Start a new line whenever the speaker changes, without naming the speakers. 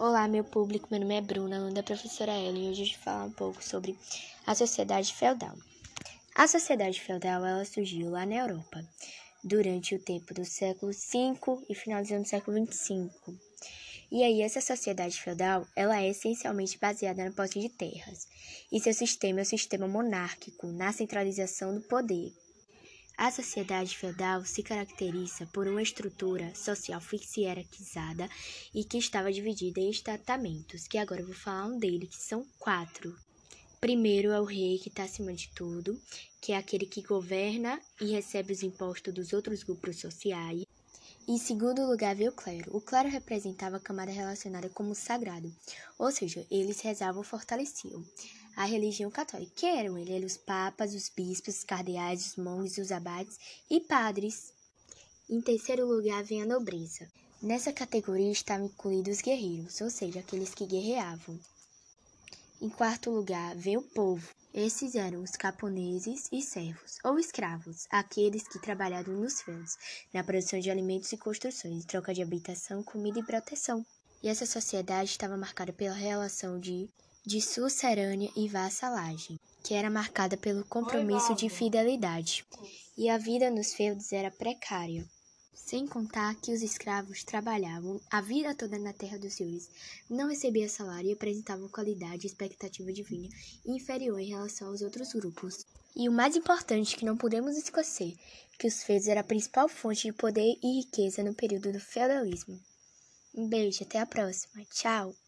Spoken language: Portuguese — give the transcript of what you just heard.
Olá, meu público. Meu nome é Bruna, aluna da professora Ellen, e hoje eu vou falar um pouco sobre a sociedade feudal. A sociedade feudal ela surgiu lá na Europa durante o tempo do século V e finalizando o século XXV. E aí essa sociedade feudal ela é essencialmente baseada na posse de terras, e seu sistema é o sistema monárquico, na centralização do poder. A sociedade feudal se caracteriza por uma estrutura social hierarquizada e que estava dividida em estamentos, que agora eu vou falar um deles, que são quatro. Primeiro é o rei, que está acima de tudo, que é aquele que governa e recebe os impostos dos outros grupos sociais. Em segundo lugar veio o clero. O clero representava a camada relacionada como sagrado, ou seja, eles rezavam ou fortaleciam a religião católica. Quem eram? Eram os papas, os bispos, os cardeais, os monges, os abades e padres. Em terceiro lugar vem a nobreza. Nessa categoria estavam incluídos os guerreiros, ou seja, aqueles que guerreavam. Em quarto lugar vem o povo. Esses eram os camponeses e servos, ou escravos, aqueles que trabalhavam nos feudos, na produção de alimentos e construções, troca de habitação, comida e proteção. E essa sociedade estava marcada pela relação de de sucerânea e vassalagem, que era marcada pelo compromisso de fidelidade, e a vida nos feudos era precária. Sem contar que os escravos trabalhavam a vida toda na terra dos senhores, não recebiam salário e apresentavam qualidade e expectativa de vida inferior em relação aos outros grupos. E o mais importante que não podemos esquecer, que os feudos era a principal fonte de poder e riqueza no período do feudalismo. Um beijo, até a próxima. Tchau!